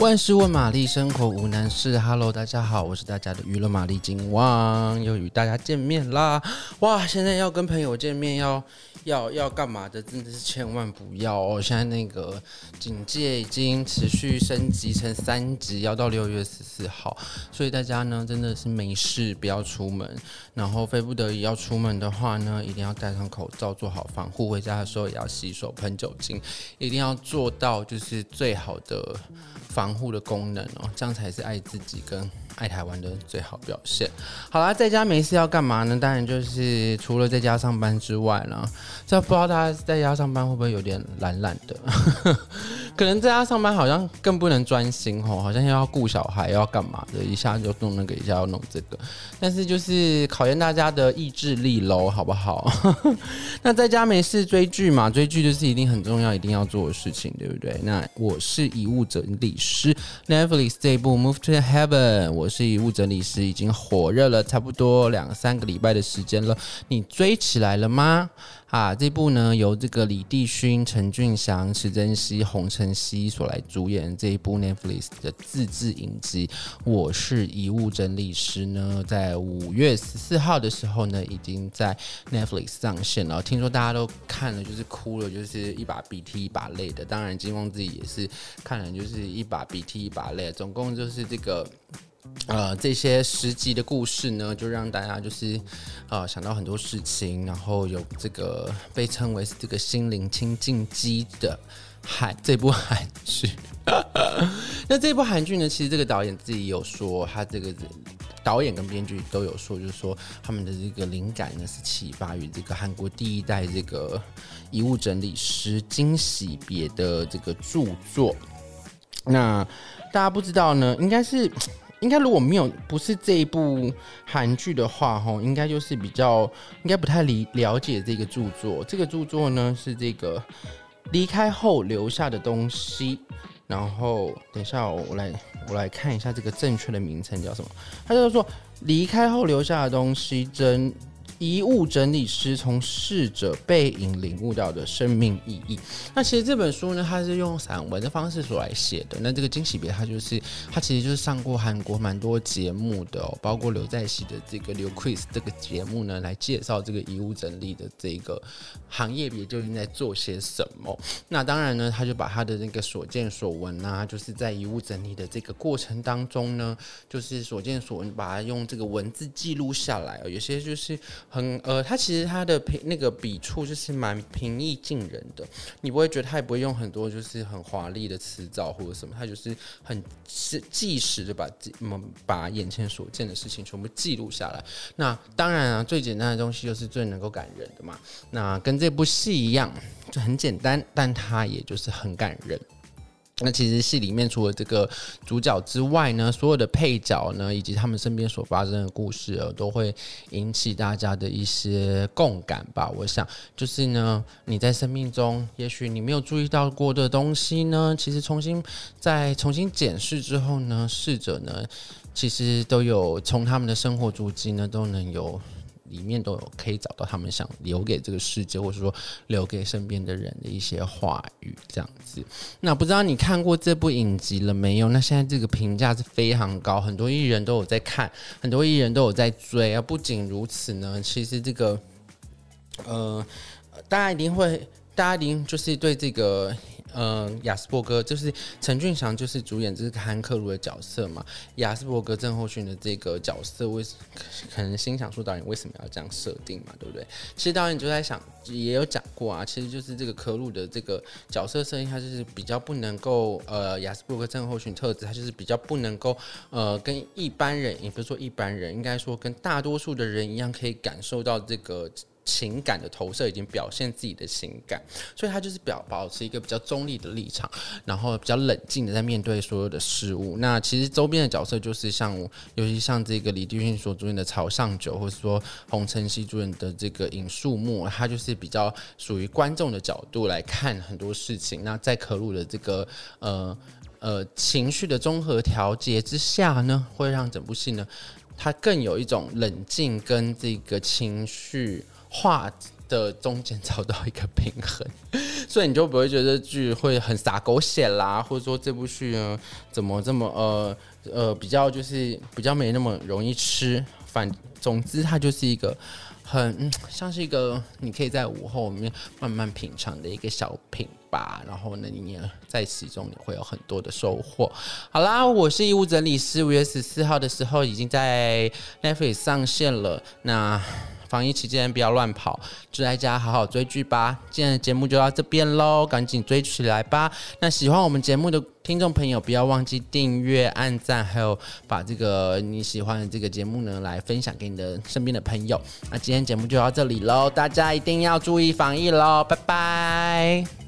万事问玛丽，生活无难事。Hello，大家好，我是大家的娱乐玛丽金旺，又与大家见面啦！哇，现在要跟朋友见面，要要要干嘛的？真的是千万不要哦！现在那个警戒已经持续升级成三级，要到六月十四号，所以大家呢真的是没事不要出门，然后非不得已要出门的话呢，一定要戴上口罩，做好防护。回家的时候也要洗手、喷酒精，一定要做到就是最好的防防护的功能哦，这样才是爱自己跟爱台湾的最好表现。好啦，在家没事要干嘛呢？当然就是除了在家上班之外啦，这不知道大家在家上班会不会有点懒懒的？可能在家上班好像更不能专心哦，好像又要顾小孩，又要干嘛的，一下就弄那个，一下要弄这个。但是就是考验大家的意志力喽，好不好？那在家没事追剧嘛？追剧就是一定很重要，一定要做的事情，对不对？那我是遗物整理师，Netflix 这一部《Move to Heaven》，我是遗物整理师，已经火热了差不多两三个礼拜的时间了，你追起来了吗？啊，这部呢由这个李帝勋、陈俊祥、池珍熙、洪承熙所来主演这一部 Netflix 的自制影集，我是遗物整理师呢，在五月十四号的时候呢，已经在 Netflix 上线了。听说大家都看了，就是哭了，就是一把鼻涕一把泪的。当然，金光自己也是看了，就是一把鼻涕一把泪。总共就是这个。呃，这些十集的故事呢，就让大家就是呃想到很多事情，然后有这个被称为是这个心灵清净机的韩这部韩剧。那这部韩剧呢，其实这个导演自己有说，他这个导演跟编剧都有说，就是说他们的这个灵感呢是启发于这个韩国第一代这个遗物整理师金喜别的这个著作。那大家不知道呢，应该是。应该如果没有不是这一部韩剧的话，吼，应该就是比较应该不太理了解这个著作。这个著作呢是这个离开后留下的东西。然后等一下我来我来看一下这个正确的名称叫什么？他就是说离开后留下的东西真。遗物整理师从逝者背影领悟到的生命意义。那其实这本书呢，它是用散文的方式所来写的。那这个惊喜别，它就是它其实就是上过韩国蛮多节目的，包括刘在熙的这个刘 quiz 这个节目呢，来介绍这个遗物整理的这个行业别究竟在做些什么。那当然呢，他就把他的那个所见所闻啊，就是在遗物整理的这个过程当中呢，就是所见所闻，把它用这个文字记录下来。有些就是。很呃，他其实他的平那个笔触就是蛮平易近人的，你不会觉得他也不会用很多就是很华丽的词藻或者什么，他就是很是即时的把嗯把眼前所见的事情全部记录下来。那当然啊，最简单的东西就是最能够感人的嘛。那跟这部戏一样，就很简单，但它也就是很感人。那其实戏里面除了这个主角之外呢，所有的配角呢，以及他们身边所发生的故事，都会引起大家的一些共感吧。我想，就是呢，你在生命中，也许你没有注意到过的东西呢，其实重新再重新检视之后呢，逝者呢，其实都有从他们的生活足迹呢，都能有。里面都有可以找到他们想留给这个世界，或者说留给身边的人的一些话语，这样子。那不知道你看过这部影集了没有？那现在这个评价是非常高，很多艺人都有在看，很多艺人都有在追。而不仅如此呢，其实这个，呃，大家一定会，大家一定就是对这个。嗯，亚斯伯格就是陈俊祥，就是主演这个汉克鲁的角色嘛。亚斯伯格症候群的这个角色，为可能心想说导演为什么要这样设定嘛，对不对？其实导演就在想，也有讲过啊，其实就是这个科鲁的这个角色设定，他就是比较不能够呃，亚斯伯格症候群特质，他就是比较不能够呃，跟一般人，也不是说一般人，应该说跟大多数的人一样，可以感受到这个。情感的投射，已经表现自己的情感，所以他就是表保持一个比较中立的立场，然后比较冷静的在面对所有的事物。那其实周边的角色就是像，尤其像这个李帝勋所主演的朝上九，或者说洪承熙主演的这个尹树木，他就是比较属于观众的角度来看很多事情。那在可鲁的这个呃呃情绪的综合调节之下呢，会让整部戏呢，它更有一种冷静跟这个情绪。画的中间找到一个平衡，所以你就不会觉得剧会很洒狗血啦，或者说这部剧呢怎么这么呃呃比较就是比较没那么容易吃。反总之，它就是一个很像是一个你可以在午后里面慢慢品尝的一个小品吧。然后呢，你也在其中你会有很多的收获。好啦，我是遗物整理师，五月十四号的时候已经在 Netflix 上线了。那防疫期间不要乱跑，就在家好好追剧吧。今天的节目就到这边喽，赶紧追起来吧。那喜欢我们节目的听众朋友，不要忘记订阅、按赞，还有把这个你喜欢的这个节目呢，来分享给你的身边的朋友。那今天节目就到这里喽，大家一定要注意防疫喽，拜拜。